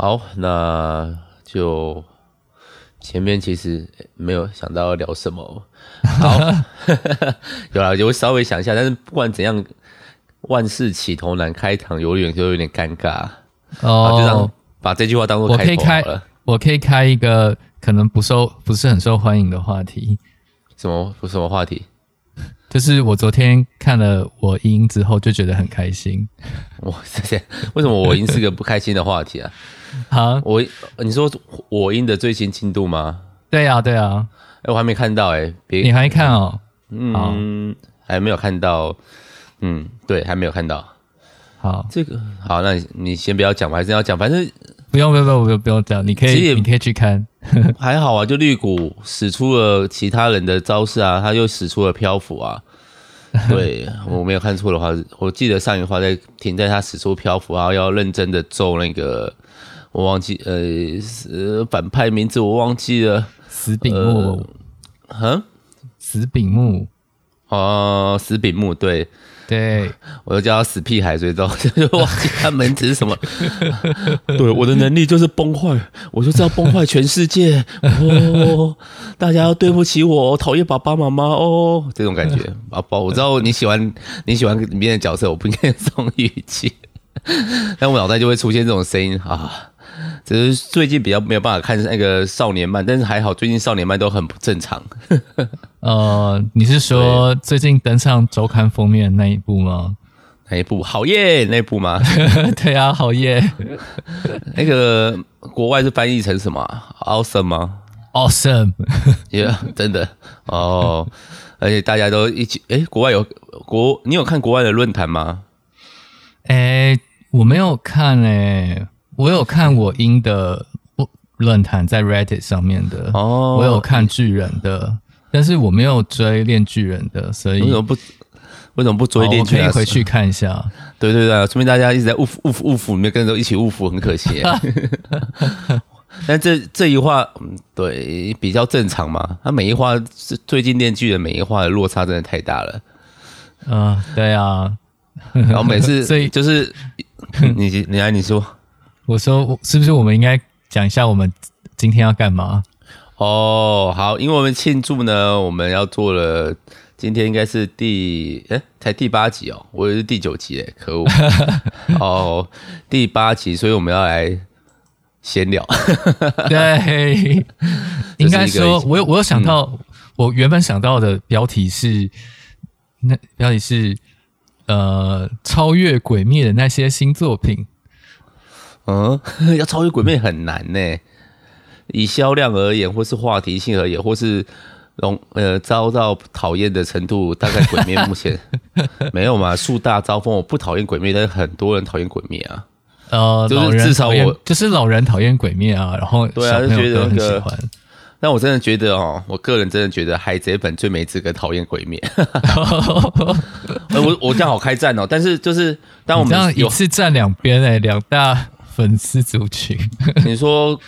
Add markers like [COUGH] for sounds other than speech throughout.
好，那就前面其实没有想到要聊什么。[LAUGHS] 好，[LAUGHS] 有啦，就稍微想一下，但是不管怎样，万事起头难，开场有点就有点尴尬。哦，就这样把这句话当做。我可以开，我可以开一个可能不受不是很受欢迎的话题。什么？什么话题？就是我昨天看了我音之后就觉得很开心。哇，[LAUGHS] 谢谢。为什么我音是个不开心的话题啊？[LAUGHS] 好，我你说我音的最新进度吗？对呀、啊，对呀、啊。哎、欸，我还没看到哎、欸，别你还没看哦？嗯，还没有看到。嗯，对，还没有看到。好，这个好，那你你先不要讲，我还是要讲，反正不用不用不用不用不用讲，你可以你可以去看。[LAUGHS] 还好啊，就绿谷使出了其他人的招式啊，他又使出了漂浮啊。[LAUGHS] 对，我没有看错的话，我记得上一话在停在他使出漂浮，然后要认真的揍那个，我忘记呃呃反派名字我忘记了，死柄木，嗯，死柄木，哦，死柄木，对。对，我就叫他死屁孩，所以都就忘记他名字是什么。[LAUGHS] 对，我的能力就是崩坏，我就知道崩坏全世界。哦，大家要对不起我，讨厌爸爸妈妈哦，这种感觉。宝宝，我知道你喜欢你喜欢里面的角色，我不应该这种语气，但我脑袋就会出现这种声音啊。只是最近比较没有办法看那个少年漫，但是还好，最近少年漫都很不正常。[LAUGHS] 呃，你是说最近登上周刊封面那一部吗？那一部好耶，那一部吗？[LAUGHS] 对啊，好耶。那个国外是翻译成什么？Awesome 吗？Awesome，耶，[LAUGHS] yeah, 真的哦。而且大家都一起，诶，国外有国，你有看国外的论坛吗？诶，我没有看诶。我有看我英的论坛在 Reddit 上面的哦，我有看巨人的，但是我没有追恋巨人的，所以为什么不为什么不追恋巨人？我可以回去看一下。对对对，说明大家一直在误误误服里面跟着一起误服，很可惜。[LAUGHS] 但这这一话，嗯对比较正常嘛。他每一话是最近链锯人每一话的落差真的太大了。嗯、呃，对啊。然后每次 [LAUGHS] 所以就是 [LAUGHS] 你你来你说。我说，是不是我们应该讲一下我们今天要干嘛？哦，好，因为我们庆祝呢，我们要做了，今天应该是第诶才第八集哦，我以为是第九集诶，可恶！[LAUGHS] 哦，第八集，所以我们要来闲聊。[LAUGHS] 对，应该说，我有我有想到，嗯、我原本想到的标题是，那标题是呃，超越鬼灭的那些新作品。嗯，[LAUGHS] 要超越鬼灭很难呢。以销量而言，或是话题性而言，或是容呃遭到讨厌的程度，大概鬼灭目前 [LAUGHS] 没有嘛。树大招风，我不讨厌鬼灭，但是很多人讨厌鬼灭啊。呃，就是至少我就是老人讨厌鬼灭啊，然后对啊，就觉得很喜欢。但我真的觉得哦，我个人真的觉得海贼本最没资格讨厌鬼灭。[LAUGHS] 我我这样好开战哦，但是就是当我们这样一次站两边哎，两大。粉丝族群，[LAUGHS] 你说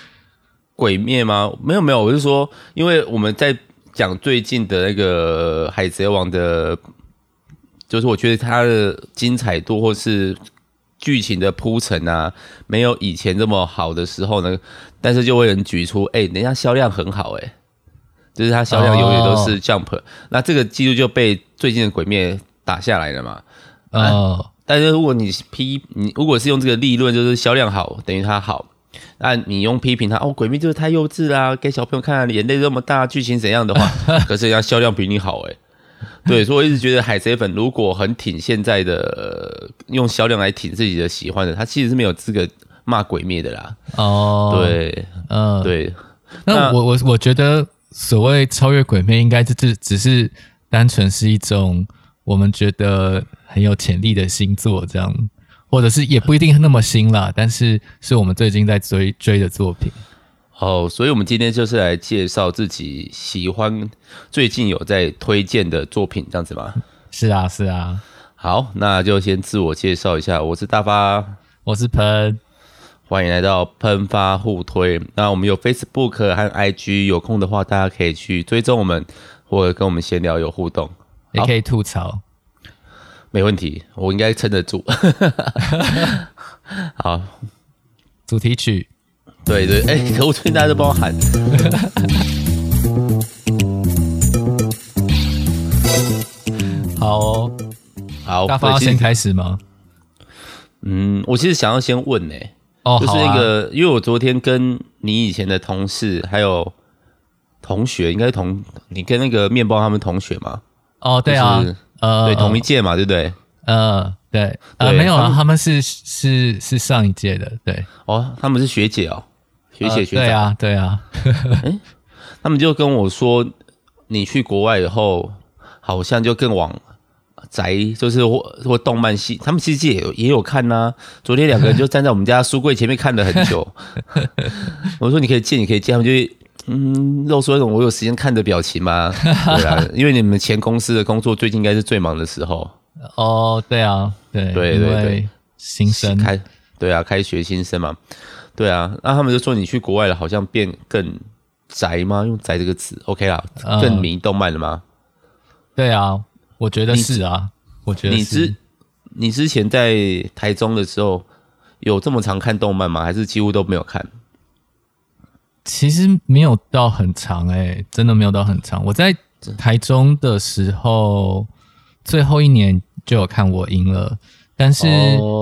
鬼灭吗？没有没有，我是说，因为我们在讲最近的那个海贼王的，就是我觉得它的精彩度或是剧情的铺陈啊，没有以前这么好的时候呢，但是就会有人举出，哎、欸，人家销量很好、欸，哎，就是它销量永远都是 Jump，、oh. 那这个记录就被最近的鬼灭打下来了嘛？哦。Oh. 但是如果你批你如果是用这个立论，就是销量好等于它好，那你用批评它哦，鬼灭就是太幼稚啦，给小朋友看眼泪这么大，剧情怎样的话，[LAUGHS] 可是人家销量比你好诶。对，所以我一直觉得海贼粉如果很挺现在的用销量来挺自己的喜欢的，他其实是没有资格骂鬼灭的啦。哦，对，嗯，对。那我我我觉得所谓超越鬼灭，应该就是只是单纯是一种我们觉得。很有潜力的新作，这样，或者是也不一定那么新啦，但是是我们最近在追追的作品。哦，所以我们今天就是来介绍自己喜欢、最近有在推荐的作品，这样子吗？是啊，是啊。好，那就先自我介绍一下，我是大发，我是喷，欢迎来到喷发互推。那我们有 Facebook 和 IG，有空的话大家可以去追踪我们，或者跟我们闲聊有互动，也可以吐槽。没问题，我应该撑得住。[LAUGHS] 好，主题曲对对，哎、欸，可恶，最近大家都帮我喊。[LAUGHS] 好、哦，好，大发要先开始吗？嗯，我其实想要先问呢、欸，哦，就是那个，啊、因为我昨天跟你以前的同事还有同学，应该同你跟那个面包他们同学嘛？哦，对啊，就是、呃，对，同一届嘛，对不对？呃，对，呃，对没有啊，他们，是是是上一届的，对，哦，他们是学姐哦，学姐学长，呃、对啊，对啊，[LAUGHS] 哎，他们就跟我说，你去国外以后，好像就更往宅，就是或或动漫系，他们其实也有也有看呐、啊。昨天两个人就站在我们家书柜前面看了很久，[LAUGHS] 我说你可以借，你可以借，他们就嗯露出那种我有时间看的表情吗，[LAUGHS] 对啊，因为你们前公司的工作最近应该是最忙的时候。哦，对啊，对对对对，新生开，对啊，开学新生嘛，对啊，那他们就说你去国外了，好像变更宅吗？用宅这个词，OK 啦，更迷动漫了吗？呃、对啊，我觉得是啊，我觉得你之你之前在台中的时候有这么常看动漫吗？还是几乎都没有看？其实没有到很长哎、欸，真的没有到很长。我在台中的时候。最后一年就有看我赢了，但是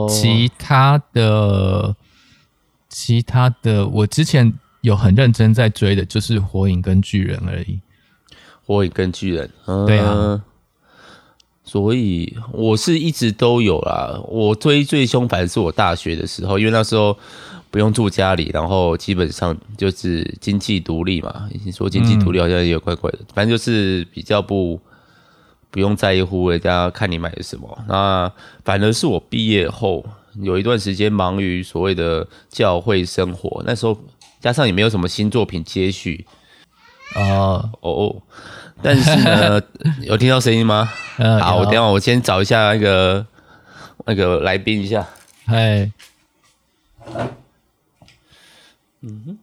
其他的、哦、其他的，我之前有很认真在追的，就是火影跟巨人而已。火影跟巨人，嗯、对啊，所以我是一直都有啦。我追最凶，反正是我大学的时候，因为那时候不用住家里，然后基本上就是经济独立嘛。你说经济独立好像也有怪怪的，嗯、反正就是比较不。不用在乎人家看你买的什么，那反而是我毕业后有一段时间忙于所谓的教会生活，那时候加上也没有什么新作品接续，哦哦，但是呢，[LAUGHS] 有听到声音吗？嗯、好，我等一下我先找一下那个那个来宾一下，嗨，嗯哼，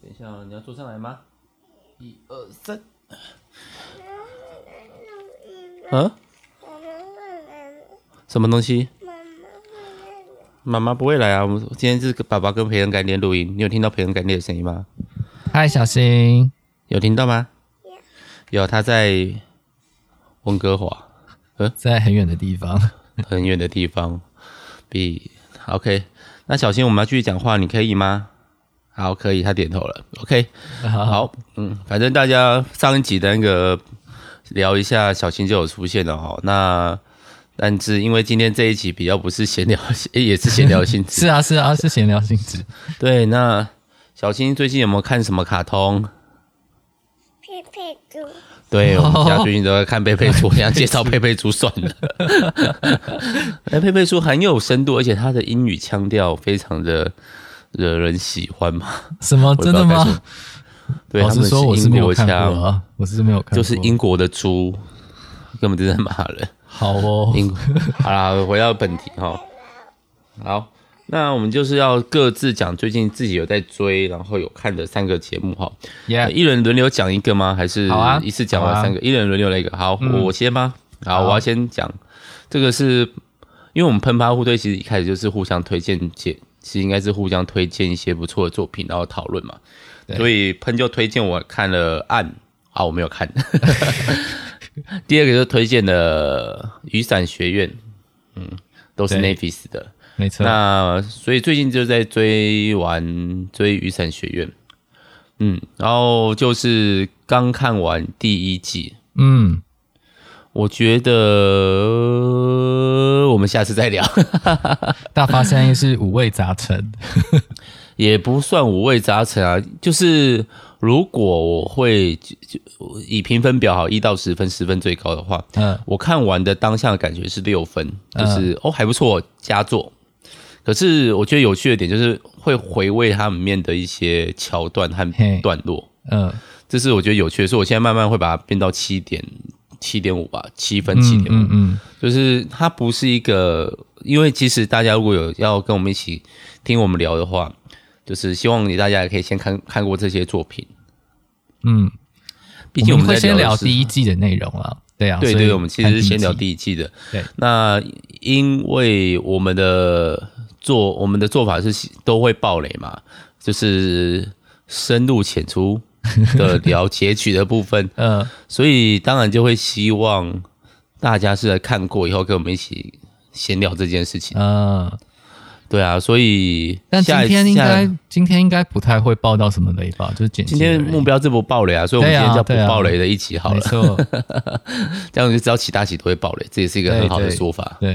等一下你要坐上来吗？一二三。嗯，什么东西？妈妈不会来啊！我们今天是爸爸跟培恩干爹录音，你有听到培恩干爹的声音吗？嗨，小新，有听到吗？有，他在温哥华，嗯，在很远的地方，很远的地方。比 OK，那小新，我们要继续讲话，你可以吗？好，可以，他点头了。OK，好，好，嗯，反正大家上一集的那个。聊一下，小新就有出现了哈。那但是因为今天这一集比较不是闲聊，也是闲聊性质。[LAUGHS] 是啊，是啊，是闲聊性质。对，那小新最近有没有看什么卡通？佩佩猪。对，我们家最近都在看佩佩猪，想介绍佩佩猪算了。那 [LAUGHS] 佩佩猪很有深度，而且他的英语腔调非常的惹人喜欢吗。[LAUGHS] 什么？真的吗？对，他们是英国腔啊，我是没有看过，就是英国的猪，根本就是在骂人。好哦，英好啦，回到本题哈。好，那我们就是要各自讲最近自己有在追，然后有看的三个节目哈。Yeah，一人轮流讲一个吗？还是一次讲完三个？啊、一人轮流来一个。好，嗯、我先吗？好，好我要先讲。这个是因为我们喷趴互推，其实一开始就是互相推荐，其实应该是互相推荐一些不错的作品，然后讨论嘛。所以喷就推荐我看了《暗》，啊，我没有看。[LAUGHS] 第二个就推荐了《雨伞学院》，嗯，都是 Netflix 的，没错。那所以最近就在追完追《雨伞学院》，嗯，然后就是刚看完第一季，嗯，我觉得我们下次再聊。[LAUGHS] 大发现在是五味杂陈。也不算五味杂陈啊，就是如果我会就就以评分表好一到十分，十分最高的话，嗯，我看完的当下的感觉是六分，就是、嗯、哦还不错，佳作。可是我觉得有趣的点就是会回味它里面的一些桥段和段落，嗯，这是我觉得有趣的，所以我现在慢慢会把它变到七点七点五吧，七分七点五，嗯，就是它不是一个，因为其实大家如果有要跟我们一起听我们聊的话。就是希望你大家也可以先看看过这些作品，嗯，毕竟我们，会先聊第一季的内容啊。对啊，对对，我们其实是先聊第一季的。对，那因为我们的做我们的做法是都会爆雷嘛，就是深入浅出 [LAUGHS] 的聊截取的部分。嗯，所以当然就会希望大家是来看过以后跟我们一起闲聊这件事情。嗯。对啊，所以但今天应该今天应该不太会爆到什么雷吧？就是今天目标这不爆雷啊，所以我们今天叫不爆雷的一起好了。[LAUGHS] 这样就知道其他起都会爆雷，这也是一个很好的说法。对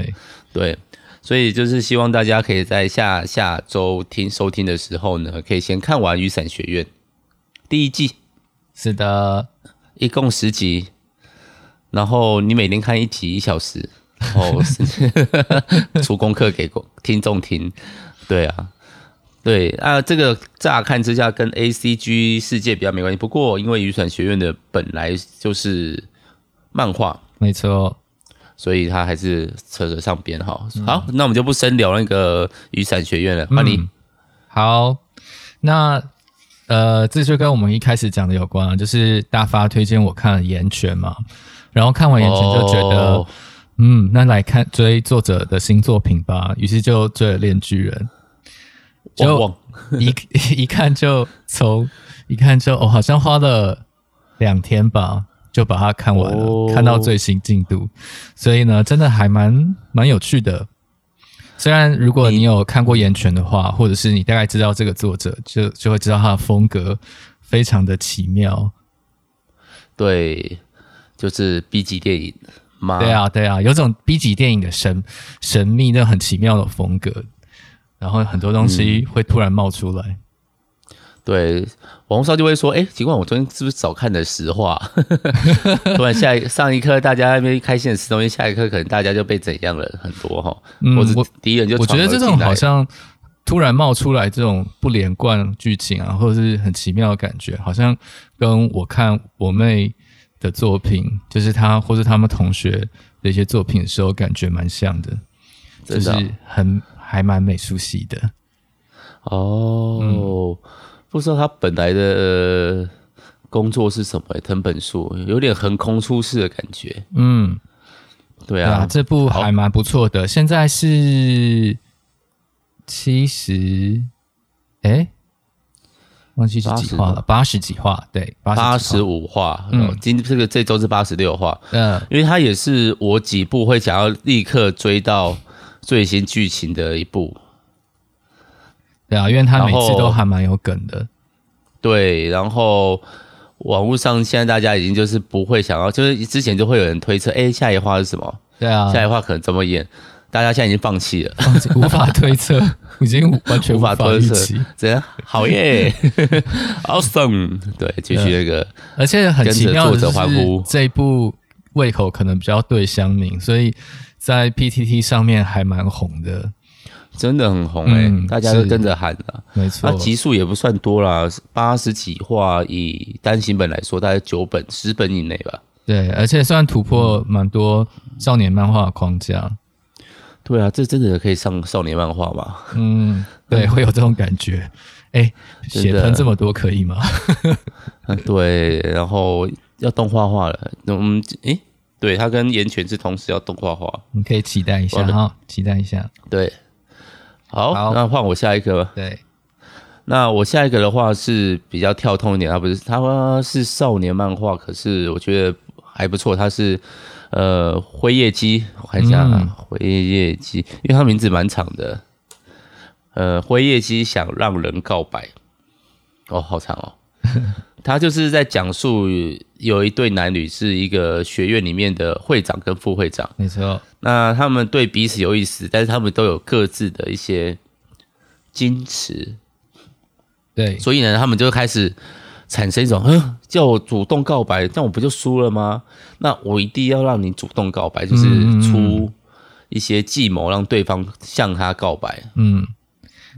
对，对，所以就是希望大家可以在下下周听收听的时候呢，可以先看完《雨伞学院》第一季。是的，一共十集，然后你每天看一集一小时。哦，是。[LAUGHS] 出功课给听众听，对啊，对啊，这个乍看之下跟 A C G 世界比较没关系，不过因为雨伞学院的本来就是漫画，没错，所以他还是扯得上边哈。好，那我们就不深聊那个雨伞学院了，欢迎、嗯。好，那呃，这就跟我们一开始讲的有关，就是大发推荐我看了《炎拳》嘛，然后看完《岩泉》就觉得。哦嗯，那来看追作者的新作品吧。于是就追了《链巨人》，就 [LAUGHS] 一一看就从一看就哦，好像花了两天吧，就把它看完了，哦、看到最新进度。所以呢，真的还蛮蛮有趣的。虽然如果你有看过《岩泉》的话，或者是你大概知道这个作者，就就会知道他的风格非常的奇妙。对，就是 B 级电影。对啊，对啊，有种 B 级电影的神神秘、那很奇妙的风格，然后很多东西会突然冒出来。嗯、对，网上就会说：“哎，奇怪，我昨天是不是早看了实话？” [LAUGHS] 突然下一上一刻，大家那边开心的吃东西，下一刻可能大家就被怎样了很多哈。嗯，我第一人就我觉得这种好像突然冒出来这种不连贯剧情啊，或者是很奇妙的感觉，好像跟我看我妹。的作品，就是她或者他们同学的一些作品的时候，感觉蛮像的，的就是很还蛮美术系的。哦，嗯、不知道他本来的工作是什么？藤本树有点横空出世的感觉。嗯，对啊，这部还蛮不错的。现在是七十，哎。忘记是几话了，八十几话，对，八十五话。嗯，今这个这周是八十六话。嗯，因为它也是我几部会想要立刻追到最新剧情的一部。对啊，因为他每次都还蛮有梗的。对，然后网络上现在大家已经就是不会想要，就是之前就会有人推测，哎，下一话是什么？对啊，下一话可能怎么演？大家现在已经放弃了，无法推测，已经完全无法推测。怎样？好耶，[LAUGHS] awesome！对，继续那个，而且很奇妙的是，这一部胃口可能比较对乡民，所以在 PTT 上面还蛮红的，真的很红哎、欸，嗯、大家都跟着喊了。没错，它集数也不算多啦，八十几话，以单行本来说，大概九本、十本以内吧。对，而且算突破蛮多少年漫画框架。对啊，这真的可以上少年漫画吗？嗯，对，[LAUGHS] 会有这种感觉。哎，血喷这么多可以吗？[LAUGHS] 对，然后要动画化了。嗯，哎，对，它跟岩泉是同时要动画化，你可以期待一下哈，期待一下。对，好，好那换我下一个。对，那我下一个的话是比较跳通一点，它不是，它是少年漫画，可是我觉得还不错，它是。呃，辉夜姬，我看一下啊，辉夜姬，因为他名字蛮长的。呃，辉夜姬想让人告白，哦，好长哦。[LAUGHS] 他就是在讲述有一对男女是一个学院里面的会长跟副会长，没错。那他们对彼此有意思，但是他们都有各自的一些矜持，对，所以呢，他们就开始。产生一种，嗯，叫我主动告白，这样我不就输了吗？那我一定要让你主动告白，就是出一些计谋，让对方向他告白。嗯，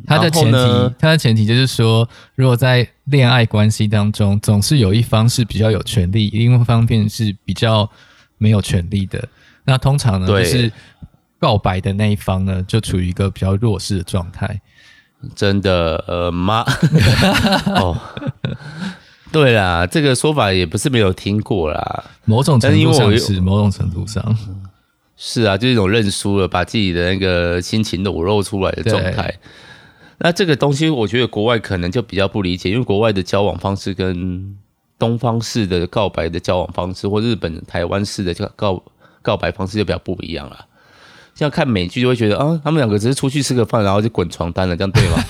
他的前提，他的前提就是说，如果在恋爱关系当中，总是有一方是比较有权利，另一方面是比较没有权利的。那通常呢，就是告白的那一方呢，就处于一个比较弱势的状态。真的，呃，妈，[LAUGHS] 哦。对啦，这个说法也不是没有听过啦。某种程度上但是，某种程度上是啊，就是一种认输了，把自己的那个心情裸露出来的状态。那这个东西，我觉得国外可能就比较不理解，因为国外的交往方式跟东方式的告白的交往方式，或日本、台湾式的告告告白方式就比较不一样了。像看美剧就会觉得啊，他们两个只是出去吃个饭，然后就滚床单了，这样对吗？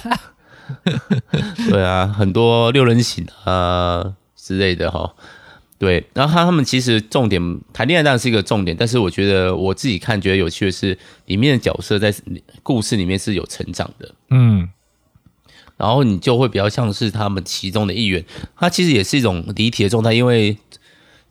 [LAUGHS] 对啊，很多六人行啊之类的哈。对，然后他他们其实重点谈恋爱当然是一个重点，但是我觉得我自己看觉得有趣的是，里面的角色在故事里面是有成长的。嗯。然后你就会比较像是他们其中的一员，他其实也是一种离体的状态，因为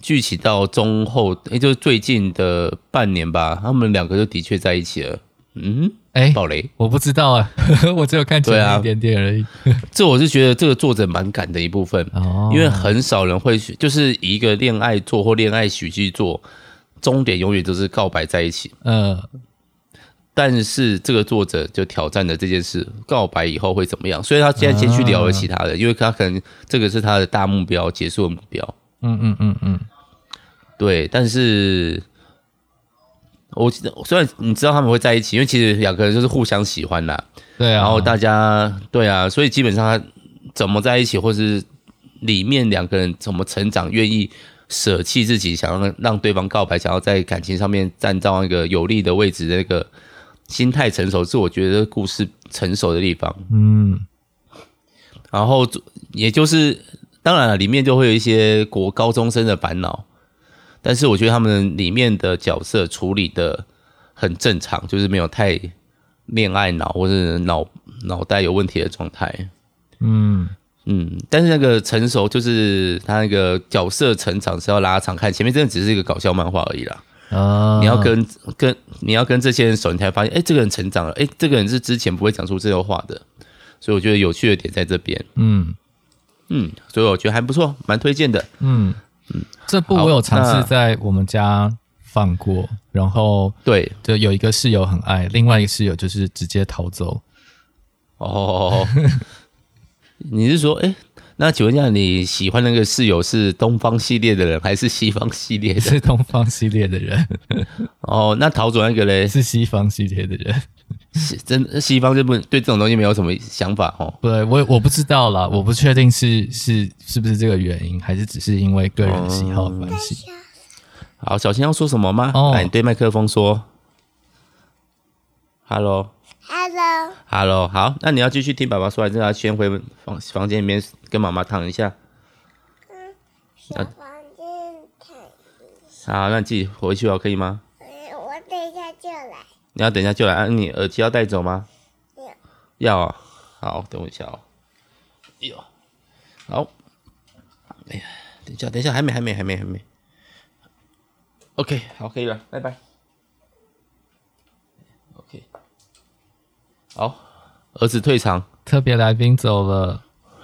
剧情到中后，也就是最近的半年吧，他们两个就的确在一起了。嗯，哎，暴雷，我不知道啊，[LAUGHS] 我只有看前面一点点而已。啊、这我是觉得这个作者蛮敢的一部分，哦、因为很少人会就是以一个恋爱作或恋爱喜剧作，终点永远都是告白在一起。嗯。但是这个作者就挑战了这件事，告白以后会怎么样？所以他现在先去聊了其他的，因为他可能这个是他的大目标，结束的目标。嗯嗯嗯嗯，对。但是，我虽然你知道他们会在一起，因为其实两个人就是互相喜欢啦。对啊。然后大家对啊，所以基本上他怎么在一起，或是里面两个人怎么成长，愿意舍弃自己，想要让对方告白，想要在感情上面站到一个有利的位置，那个。心态成熟是我觉得故事成熟的地方，嗯，然后也就是当然了，里面就会有一些国高中生的烦恼，但是我觉得他们里面的角色处理的很正常，就是没有太恋爱脑或者脑脑袋有问题的状态，嗯。嗯，但是那个成熟就是他那个角色成长是要拉长看，前面真的只是一个搞笑漫画而已啦。啊！你要跟跟你要跟这些人熟，你才发现，哎、欸，这个人成长了，哎、欸，这个人是之前不会讲出这些话的，所以我觉得有趣的点在这边。嗯嗯，所以我觉得还不错，蛮推荐的。嗯嗯，这部我有尝试在我们家放过，然后对，就有一个室友很爱，另外一个室友就是直接逃走。哦，你是说，哎、欸？那请问一下，你喜欢那个室友是东方系列的人，还是西方系列的？是东方系列的人。[LAUGHS] 哦，那逃走那个嘞？是西方系列的人。是真西方就不对这种东西没有什么想法哦。对，我我不知道啦，我不确定是是是不是这个原因，还是只是因为个人喜好的关系。嗯。好，小新要说什么吗？哦，来，你对麦克风说。Hello。Hello，Hello，好，那你要继续听爸爸说，还是要先回房房间里面跟妈妈躺一下？嗯，小房间躺一下。好，那你自己回去哦，可以吗？嗯，我等一下就来。你要等一下就来？啊，你耳机要带走吗？要。要啊，好，等我一下哦。哎呦，好。哎呀，等一下，等一下，还没，还没，还没，还没。OK，好，可以了，拜拜。好，儿子退场，特别来宾走了。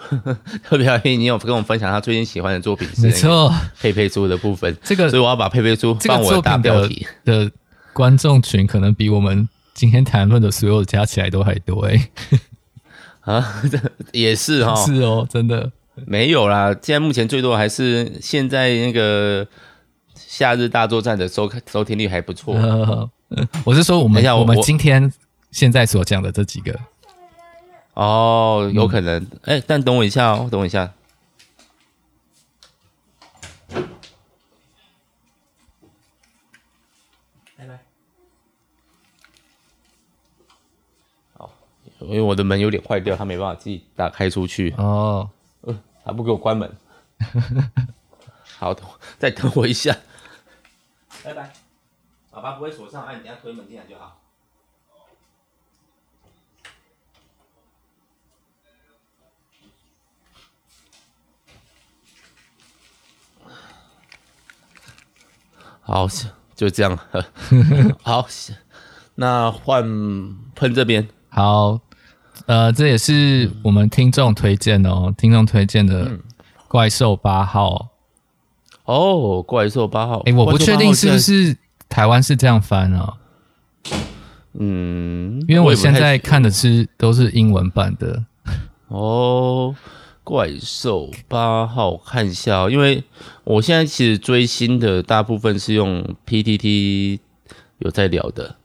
[LAUGHS] 特别来宾，你有跟我们分享他最近喜欢的作品？没错，佩佩猪的部分。这个，所以我要把佩佩猪放我的大标题的观众群，可能比我们今天谈论的所有加起来都还多哎。[LAUGHS] 啊，这也是哈，是哦，真的没有啦。现在目前最多还是现在那个夏日大作战的收看收听率还不错。呃，[LAUGHS] 我是说我们我们今天。现在所讲的这几个，哦，有可能，哎、嗯欸，但等我一下哦，等我一下，拜拜。好，因为我的门有点坏掉，他没办法自己打开出去。哦，呃，他不给我关门。[LAUGHS] 好，再等我一下。拜拜。爸爸不会锁上，按你等下推门进来就好。好，就这样。[LAUGHS] 好，那换喷这边。好，呃，这也是我们听众推荐哦，听众推荐的《怪兽八号》。哦，怪兽八号。哎、欸，我不确定是不是台湾是这样翻啊？嗯，因为我现在看的是都是英文版的。哦，怪兽八号看一下，因为我现在其实追星的大部分是用 PTT 有在聊的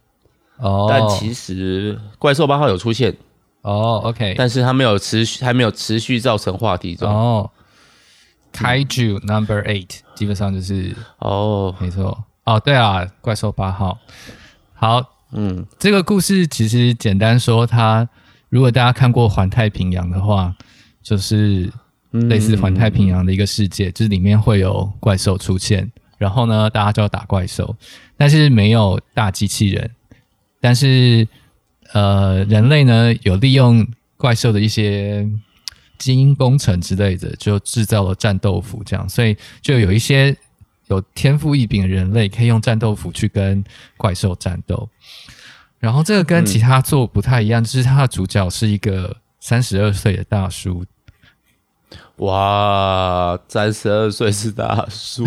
哦，但其实怪兽八号有出现哦，OK，但是它没有持续，还没有持续造成话题中。哦。Kaiju Number Eight 基本上就是哦，没错。哦，对啊，怪兽八号，好，嗯，这个故事其实简单说，它如果大家看过《环太平洋》的话。就是类似环太平洋的一个世界，嗯、就是里面会有怪兽出现，然后呢，大家就要打怪兽，但是没有大机器人，但是呃，人类呢有利用怪兽的一些基因工程之类的，就制造了战斗服，这样，所以就有一些有天赋异禀的人类可以用战斗服去跟怪兽战斗，然后这个跟其他作不太一样，嗯、就是它的主角是一个三十二岁的大叔。哇，三十二岁是大叔，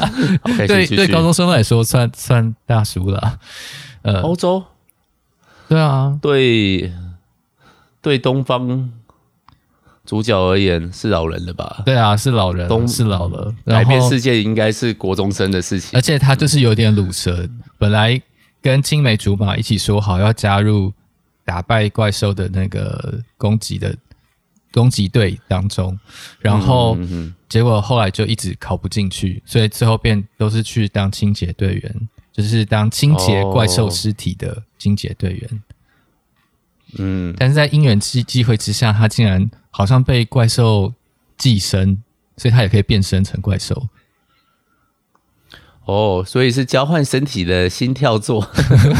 [LAUGHS] 对对，高中生来说算算大叔了。呃，欧洲，对啊，对对，东方主角而言是老人了吧？对啊，是老人，东是老了。改变世界应该是国中生的事情，而且他就是有点鲁蛇。本来跟青梅竹马一起说好要加入打败怪兽的那个攻击的。攻击队当中，然后结果后来就一直考不进去，所以最后变都是去当清洁队员，就是当清洁怪兽尸体的清洁队员。嗯，但是在因缘机机会之下，他竟然好像被怪兽寄生，所以他也可以变身成怪兽。哦，所以是交换身体的心跳作，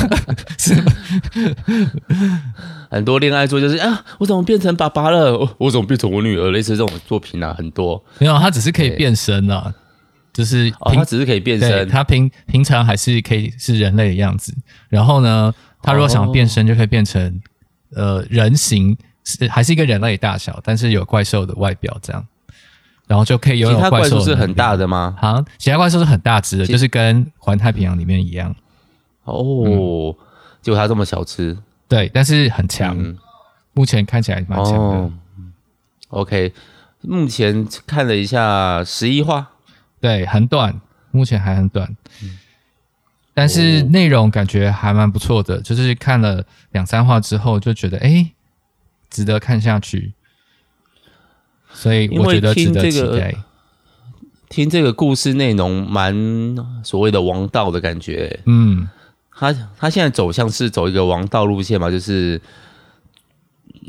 [LAUGHS] 是吗 [LAUGHS] 很多恋爱作就是啊，我怎么变成爸爸了？我我怎么变成我女儿？类似这种作品啊，很多。没有，他只是可以变身啊，就是哦，他只是可以变身，他平平常还是可以是人类的样子。然后呢，他如果想变身，就可以变成、哦、呃人形，是还是一个人类大小，但是有怪兽的外表这样。然后就可以有，有怪兽。其他怪兽是很大的吗？好，其他怪兽是很大只的，就是跟环太平洋里面一样。哦，嗯、结果它这么小只，对，但是很强。嗯、目前看起来蛮强的、哦。OK，目前看了一下十一话，对，很短，目前还很短。嗯、但是内容感觉还蛮不错的，就是看了两三话之后就觉得，哎，值得看下去。所以我觉得值得期待。听这个，听这个故事内容蛮所谓的王道的感觉。嗯，他他现在走向是走一个王道路线嘛，就是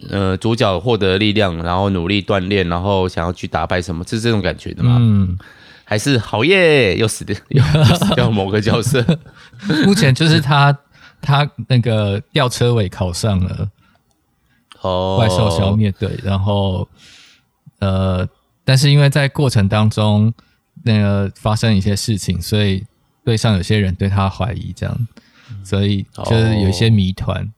呃主角获得力量，然后努力锻炼，然后想要去打败什么，是这种感觉的嘛？嗯，还是好耶，又死掉 [LAUGHS] 又死掉某个角色。[LAUGHS] 目前就是他他那个吊车尾考上了，哦，怪兽消灭队，然后。呃，但是因为在过程当中，那个发生一些事情，所以对上有些人对他怀疑，这样，所以就是有一些谜团。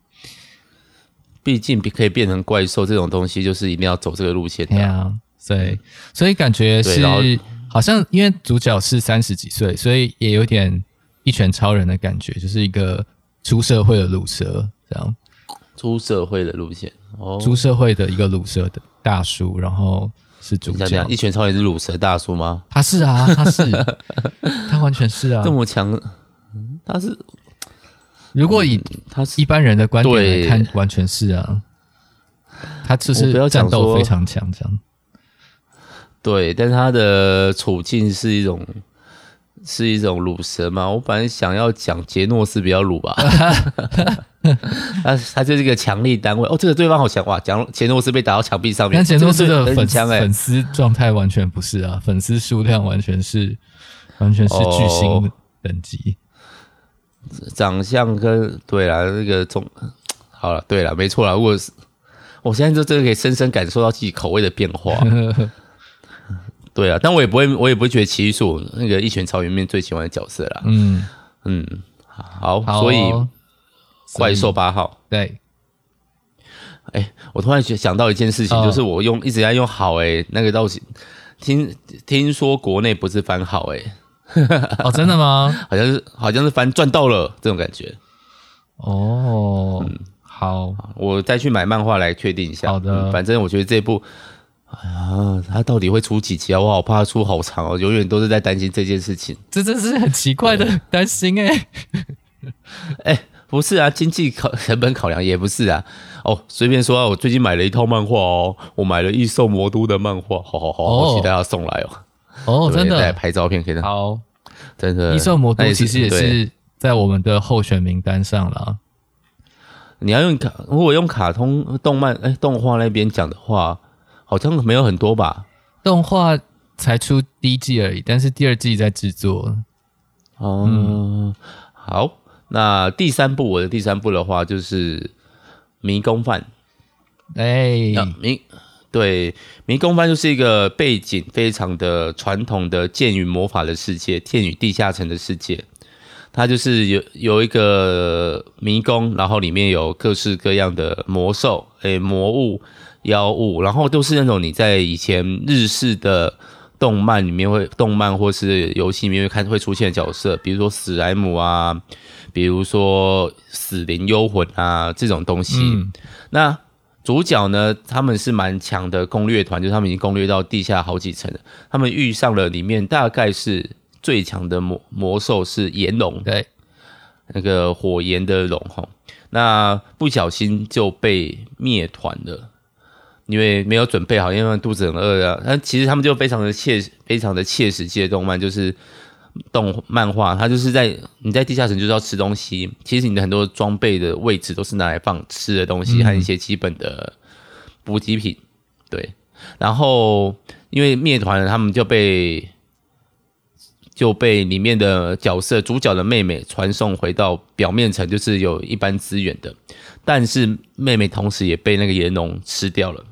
毕竟可以变成怪兽这种东西，就是一定要走这个路线。对啊，所以所以感觉是好像因为主角是三十几岁，所以也有点一拳超人的感觉，就是一个出社会的鲁蛇这样。出社会的路线，哦，出社会的一个鲁蛇的。大叔，然后是主角。一拳超人是鲁蛇大叔吗？他是啊，他是，[LAUGHS] 他完全是啊，这么强，他是。如果以他一般人的观点来看，完全是啊。他就是战斗非常强，这样。对，但是他的处境是一种。是一种乳蛇吗？我本来想要讲杰诺斯比较乳吧，[LAUGHS] 他他就是一个强力单位哦。这个对方好强哇！讲杰诺斯被打到墙壁上面，但杰诺斯的粉丝粉丝状态完全不是啊，粉丝数量完全是完全是巨星等级，哦、长相跟对啦，那个中好了，对了，没错了。如果是我现在就真的可以深深感受到自己口味的变化。[LAUGHS] 对啊，但我也不会，我也不会觉得奇异是我那个一拳超人里面最喜欢的角色啦。嗯嗯，好，所以怪兽八号对。哎，我突然想到一件事情，哦、就是我用一直在用好哎，那个到底听听说国内不是翻好哎，[LAUGHS] 哦，真的吗？[LAUGHS] 好像是好像是翻赚到了这种感觉。哦，嗯，好，我再去买漫画来确定一下。好的，嗯，反正我觉得这部。啊，他到底会出几集啊？我好怕他出好长哦，永远都是在担心这件事情。这真是很奇怪的担心哎、欸。[LAUGHS] 哎、欸，不是啊，经济考成本考量也不是啊。哦，随便说啊，我最近买了一套漫画哦，我买了《异兽魔都》的漫画，好好好，好，好期待他送来哦。哦，真的，拍照片可以的。好，真的，《异兽魔都》其实也是在我们的候选名单上了。你要用卡，如果用卡通动漫哎、欸、动画那边讲的话，好像没有很多吧？动画才出第一季而已，但是第二季在制作。哦、嗯，好，那第三部我的第三部的话就是《迷宫饭》。哎，迷对《迷宫饭》就是一个背景非常的传统的剑与魔法的世界，天与地下城的世界。它就是有有一个迷宫，然后里面有各式各样的魔兽、诶魔物、妖物，然后都是那种你在以前日式的动漫里面会、动漫或是游戏里面会看会出现的角色，比如说史莱姆啊，比如说死灵幽魂啊这种东西。嗯、那主角呢，他们是蛮强的攻略团，就是他们已经攻略到地下好几层了，他们遇上了里面大概是。最强的魔魔兽是炎龙，对，那个火炎的龙吼，那不小心就被灭团了，因为没有准备好，因为肚子很饿啊。那其实他们就非常的切，非常的切实际的动漫，就是动漫画，它就是在你在地下城就是要吃东西，其实你的很多装备的位置都是拿来放吃的东西和一些基本的补给品，对。然后因为灭团了，他们就被。就被里面的角色主角的妹妹传送回到表面层，就是有一般资源的，但是妹妹同时也被那个炎龙吃掉了，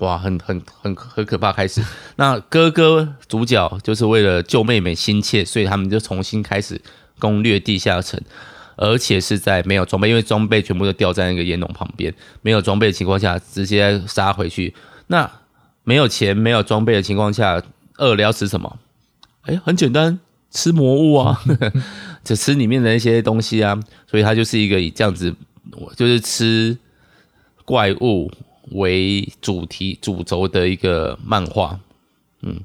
哇，很很很很可怕。开始，那哥哥主角就是为了救妹妹心切，所以他们就重新开始攻略地下城，而且是在没有装备，因为装备全部都掉在那个炎龙旁边，没有装备的情况下直接杀回去。那没有钱、没有装备的情况下，饿了要吃什么？哎，很简单，吃魔物啊，[LAUGHS] 就吃里面的那些东西啊，所以他就是一个以这样子，就是吃怪物为主题主轴的一个漫画。嗯，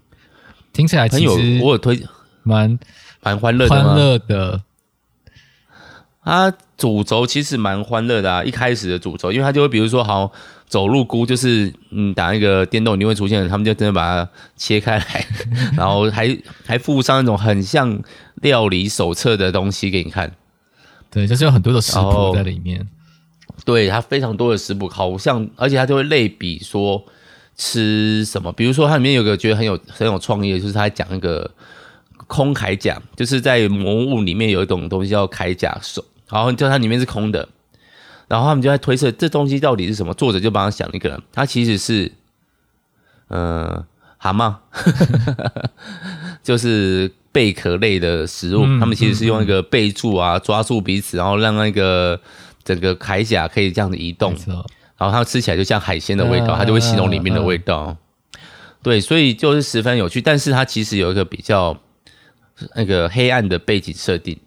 听起来其实很有，我有推蛮蛮欢乐的，欢乐的。它主轴其实蛮欢乐的啊，一开始的主轴，因为它就会比如说好。走路菇就是嗯，打那个电动一定会出现，他们就真的把它切开来，[LAUGHS] 然后还还附上那种很像料理手册的东西给你看。对，就是有很多的食谱在里面。对，它非常多的食谱，好像而且它就会类比说吃什么，比如说它里面有个觉得很有很有创意的，就是它讲一个空铠甲，就是在魔物里面有一种东西叫铠甲兽，然后就它里面是空的。然后他们就在推测这东西到底是什么，作者就帮他想一个人，他其实是，呃，蛤蟆，[LAUGHS] 就是贝壳类的食物。嗯、他们其实是用一个贝柱啊抓住彼此，然后让那个整个铠甲可以这样子移动。然后它吃起来就像海鲜的味道，它就会形容里面的味道。对，所以就是十分有趣，但是它其实有一个比较那个黑暗的背景设定，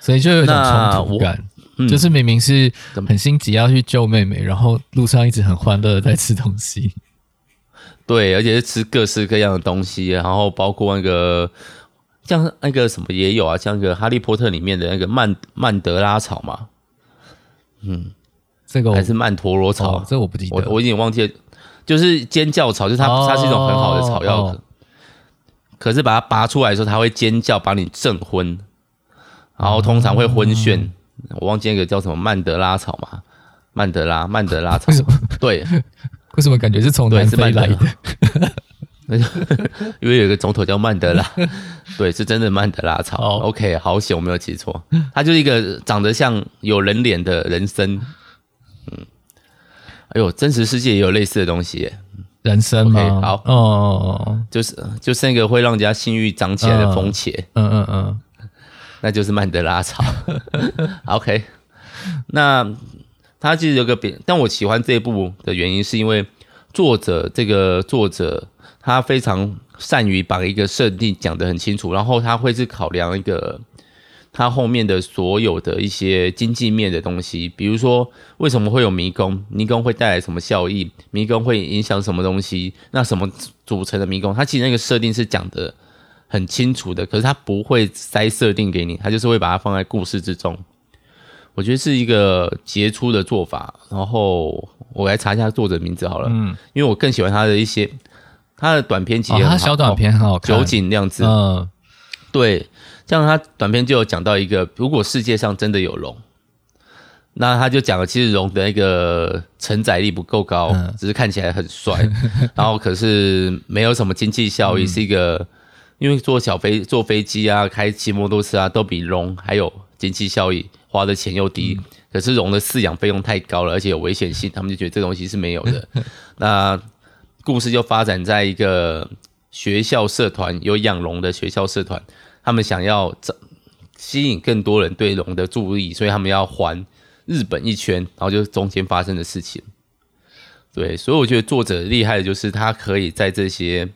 所以就有一种冲突感。就是明明是很心急要去救妹妹，然后路上一直很欢乐的在吃东西。对，而且是吃各式各样的东西，然后包括那个像那个什么也有啊，像那个《哈利波特》里面的那个曼曼德拉草嘛。嗯，这个还是曼陀罗草，哦，这我不记得，我我已经忘记了。就是尖叫草，就是它，哦，它是一种很好的草药，哦，可是把它拔出来的时候，它会尖叫，把你震昏，然后通常会昏眩。嗯我忘记那个叫什么曼德拉草嘛，曼德拉曼德拉草，对，[LAUGHS] 为什么感觉是从南非来的？[LAUGHS] 因为有一个总统叫曼德拉，[LAUGHS] 对，是真的曼德拉草。Oh. OK，好险我没有记错，他就是一个长得像有人脸的人参。嗯，哎呦，真实世界也有类似的东西耶，人参吗？Okay, 好哦，oh. 就是就是那个会让人家性欲长起来的风茄。嗯嗯嗯。[LAUGHS] 那就是曼德拉草，OK。那他其实有个别，但我喜欢这一部的原因是因为作者这个作者他非常善于把一个设定讲得很清楚，然后他会是考量一个他后面的所有的一些经济面的东西，比如说为什么会有迷宫，迷宫会带来什么效益，迷宫会影响什么东西，那什么组成的迷宫，他其实那个设定是讲的很清楚的，可是他不会塞设定给你，他就是会把它放在故事之中。我觉得是一个杰出的做法。然后我来查一下作者名字好了，嗯，因为我更喜欢他的一些他的短篇集，他小短篇很好看，酒井亮子，嗯，对。像他短片就有讲到一个，如果世界上真的有龙，那他就讲了，其实龙的那个承载力不够高，嗯、只是看起来很帅，[LAUGHS] 然后可是没有什么经济效益，嗯、是一个因为坐小飞坐飞机啊，开骑摩托车啊，都比龙还有经济效益，花的钱又低，嗯、可是龙的饲养费用太高了，而且有危险性，他们就觉得这东西是没有的。[LAUGHS] 那故事就发展在一个学校社团，有养龙的学校社团。他们想要吸引更多人对龙的注意，所以他们要环日本一圈，然后就是中间发生的事情。对，所以我觉得作者厉害的就是他可以在这些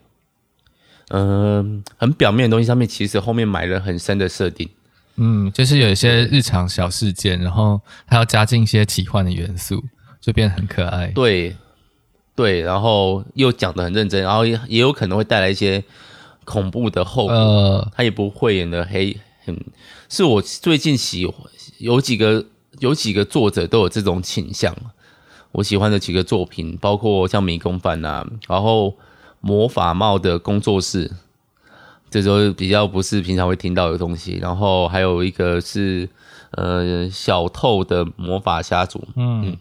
嗯、呃、很表面的东西上面，其实后面埋了很深的设定。嗯，就是有一些日常小事件，然后还要加进一些奇幻的元素，就变得很可爱。对，对，然后又讲的很认真，然后也也有可能会带来一些。恐怖的后果，呃、他也不会演的黑，很是我最近喜有几个有几个作者都有这种倾向。我喜欢的几个作品，包括像迷宫饭呐，然后魔法帽的工作室，这都比较不是平常会听到的东西。然后还有一个是呃小透的魔法家族，嗯。嗯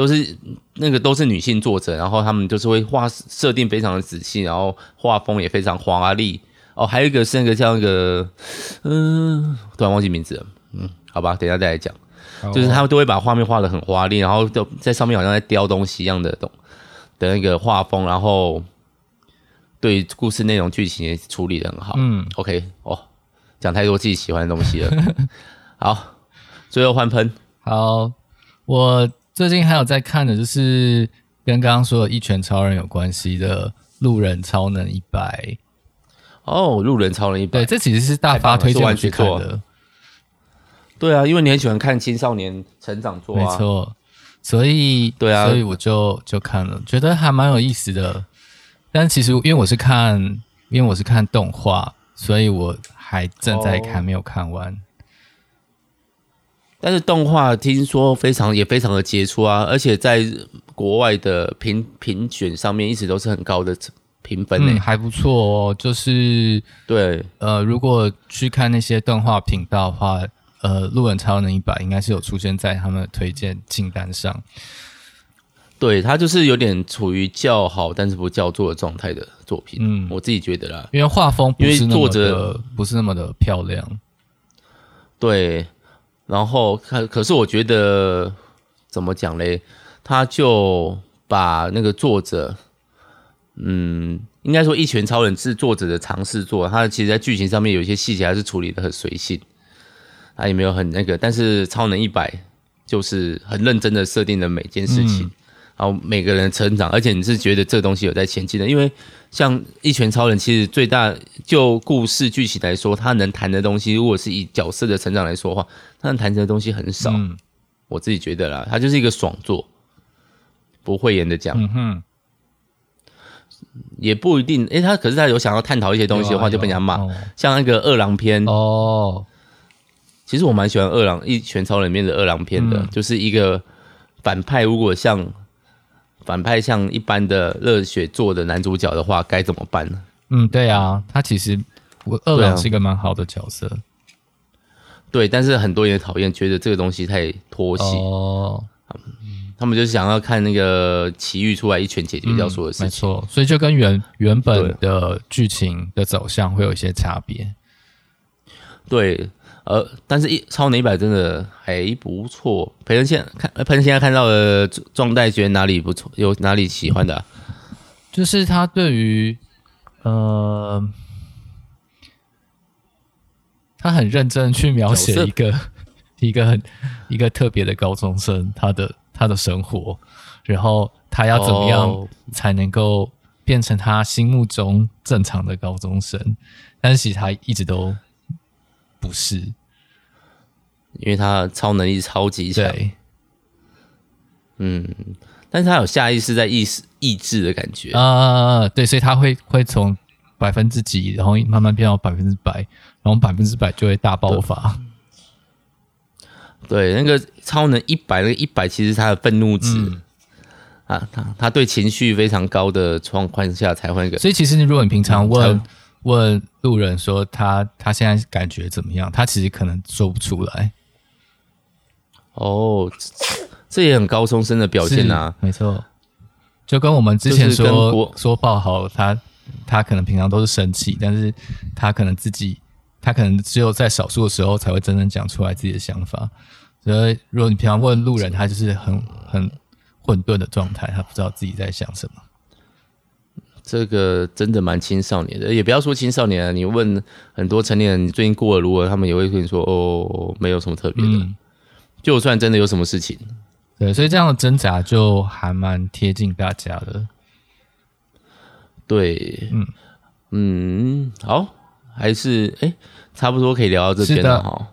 都是那个都是女性作者，然后他们就是会画设定非常的仔细，然后画风也非常华丽哦。还有一个是那个叫那个嗯，突然忘记名字了，嗯，好吧，等一下再来讲。哦、就是他们都会把画面画的很华丽，然后就在上面好像在雕东西一样的东的那个画风，然后对故事内容剧情也处理的很好。嗯，OK，哦，讲太多自己喜欢的东西了。[LAUGHS] 好，最后换喷。好，我。最近还有在看的，就是跟刚刚说的《一拳超人》有关系的《路人超能一百》。哦，《路人超能一百》，对，这其实是大发推荐去看的。对啊，因为你很喜欢看青少年成长作啊。没错，所以对啊，所以我就就看了，觉得还蛮有意思的。但其实因为我是看，因为我是看动画，所以我还正在看，没有看完。但是动画听说非常也非常的杰出啊，而且在国外的评评选上面一直都是很高的评分呢、欸，还不错哦。就是对，呃，如果去看那些动画频道的话，呃，路人超能一百应该是有出现在他们的推荐清单上。对，他就是有点处于较好但是不叫座的状态的作品，嗯，我自己觉得啦，因为画风不是那么的不是那么的漂亮，对。然后可可是我觉得怎么讲嘞？他就把那个作者，嗯，应该说《一拳超人》是作者的尝试作，他其实在剧情上面有一些细节还是处理的很随性，他也没有很那个。但是《超能一百》就是很认真的设定了每件事情。后每个人成长，而且你是觉得这东西有在前进的，因为像《一拳超人》，其实最大就故事剧情来说，他能谈的东西，如果是以角色的成长来说的话，他能谈的东西很少。嗯、我自己觉得啦，他就是一个爽作，不会演的讲，嗯、哼也不一定。诶，他可是他有想要探讨一些东西的话，啊、就被人家骂。哦、像那个二郎篇哦，其实我蛮喜欢二郎《一拳超人》里面的二郎篇的，嗯、就是一个反派，如果像。反派像一般的热血做的男主角的话，该怎么办呢？嗯，对啊，他其实我二郎是一个蛮好的角色，对，啊、对，但是很多人也讨厌，觉得这个东西太拖戏哦、嗯。他们就是想要看那个奇遇出来一拳解决掉所有的事情，嗯、没错，所以就跟原原本的剧情的走向会有一些差别。对。呃，但是一超能一百真的还不错。培恩现在看，培恩现在看到的状态，觉得哪里不错？有哪里喜欢的、啊？就是他对于呃，他很认真去描写一个一个很一个特别的高中生，他的他的生活，然后他要怎么样才能够变成他心目中正常的高中生？但是其实他一直都不是。因为他超能力超级强。嗯，但是他有下意识在意识抑制的感觉。啊、呃，对，所以他会会从百分之几，然后慢慢变到百分之百，然后百分之百就会大爆发。对，那个超能一百，那个一百其实他的愤怒值。嗯啊，他他对情绪非常高的状况下才会所以其实你如果你平常问、嗯、问路人说他他现在感觉怎么样，他其实可能说不出来。哦，这也很高中生的表现啊，没错，就跟我们之前说我说爆豪，他他可能平常都是生气，但是他可能自己他可能只有在少数的时候才会真正讲出来自己的想法。所以如果你平常问路人，他就是很很。混沌的状态，他不知道自己在想什么。这个真的蛮青少年的，也不要说青少年啊，你问很多成年人，你最近过得如何，他们也会跟你说：“哦，没有什么特别的。嗯”就算真的有什么事情，对，所以这样的挣扎就还蛮贴近大家的。对，嗯嗯，好，还是哎，差不多可以聊到这边了哈。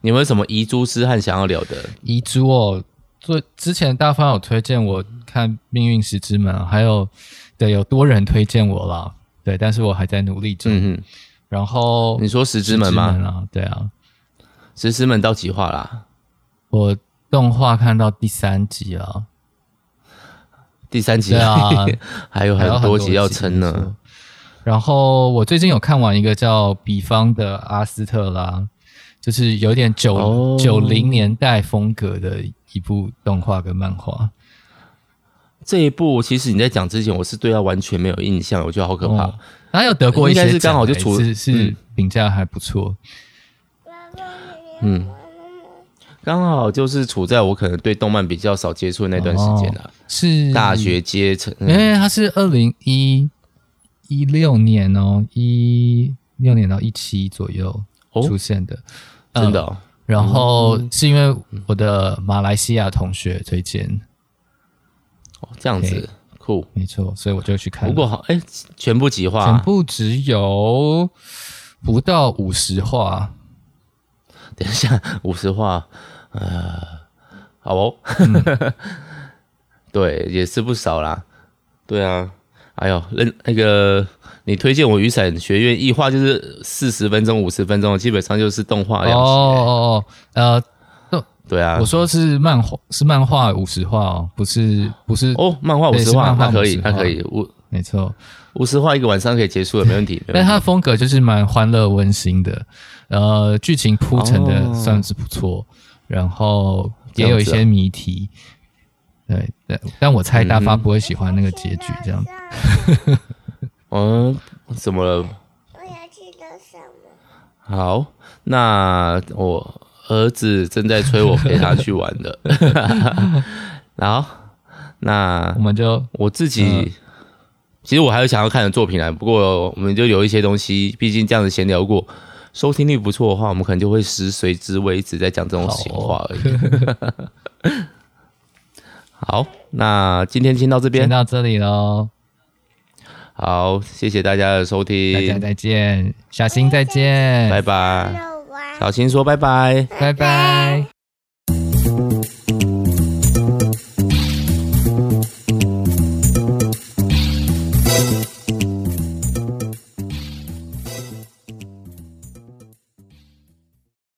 你们有什么遗珠之憾想要聊的？遗珠哦。所以之前大方有推荐我看《命运石之门》，还有对有多人推荐我了，对，但是我还在努力中。嗯、然后你说石之门吗？啊，对啊，石狮门到几话啦？我动画看到第三集了。第三集啊，[LAUGHS] 还有很多集要撑呢。然后我最近有看完一个叫《比方的阿斯特拉》，就是有点九九零年代风格的。一部动画跟漫画，这一部其实你在讲之前，我是对它完全没有印象，我觉得好可怕。他、哦、有得过一些，应该是刚好就处是是评价还不错。嗯，刚好就是处在我可能对动漫比较少接触的那段时间了、啊哦，是大学阶层。因为他是二零一一六年哦，一六年到一七左右出现的，哦、真的、哦。然后是因为我的马来西亚同学推荐，哦，这样子酷，没错，所以我就去看。不过好，哎，全部几话？全部只有不到五十话。等一下，五十话，呃，好哦，嗯、[LAUGHS] 对，也是不少啦。对啊，哎呦，那那个。你推荐我雨伞学院一画就是四十分钟、五十分钟，基本上就是动画量。哦哦哦，呃，对啊，我说是漫画，是漫画五十画哦，不是不是哦，漫画五十画，那可以，那可以，五没错，五十画一个晚上可以结束了，没问题。[LAUGHS] 但它的风格就是蛮欢乐温馨的，呃，剧情铺陈的算是不错，哦，然后也有一些谜题。对对，但我猜大发不会喜欢那个结局，这样。嗯 [LAUGHS] 嗯，怎么了？我要去做什么？好，那我儿子正在催我陪他去玩的。[LAUGHS] 然后，那我们就我自己，嗯、其实我还有想要看的作品来，不过我们就有一些东西，毕竟这样子闲聊过，收听率不错的话，我们可能就会食髓知味，一直在讲这种闲话而已。好，[LAUGHS] 好，那今天先到这边，先到这里喽。好，谢谢大家的收听，大家再见，小新再见，拜拜，小新说拜拜，拜拜。